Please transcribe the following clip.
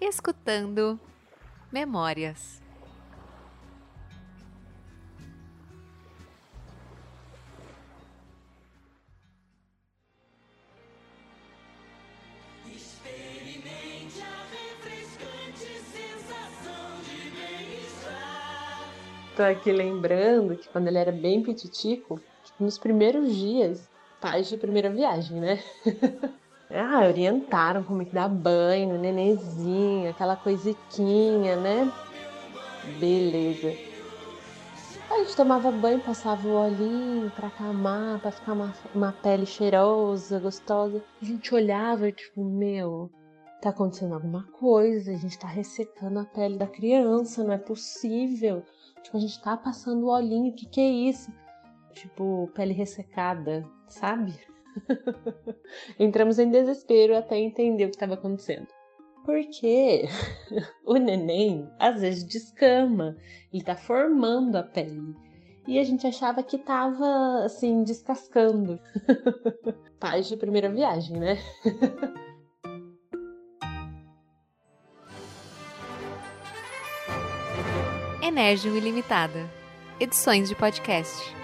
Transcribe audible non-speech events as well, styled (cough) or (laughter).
escutando Memórias. Experimente a refrescante sensação de bem-estar. Tô aqui lembrando que quando ele era bem petitico, nos primeiros dias, pais de primeira viagem, né? (laughs) ah, orientaram como é que dá banho, nenenzinho, aquela coisiquinha, né? Beleza. A gente tomava banho, passava o olhinho pra acalmar, pra ficar uma, uma pele cheirosa, gostosa. A gente olhava tipo, meu, tá acontecendo alguma coisa, a gente tá ressecando a pele da criança, não é possível. Tipo, a gente tá passando o olhinho, o que que é isso? Tipo, pele ressecada, sabe? (laughs) Entramos em desespero até entender o que estava acontecendo. Porque (laughs) o neném às vezes descama, ele tá formando a pele. E a gente achava que tava assim, descascando. (laughs) Pais de primeira viagem, né? Enérgio Ilimitada. Edições de podcast.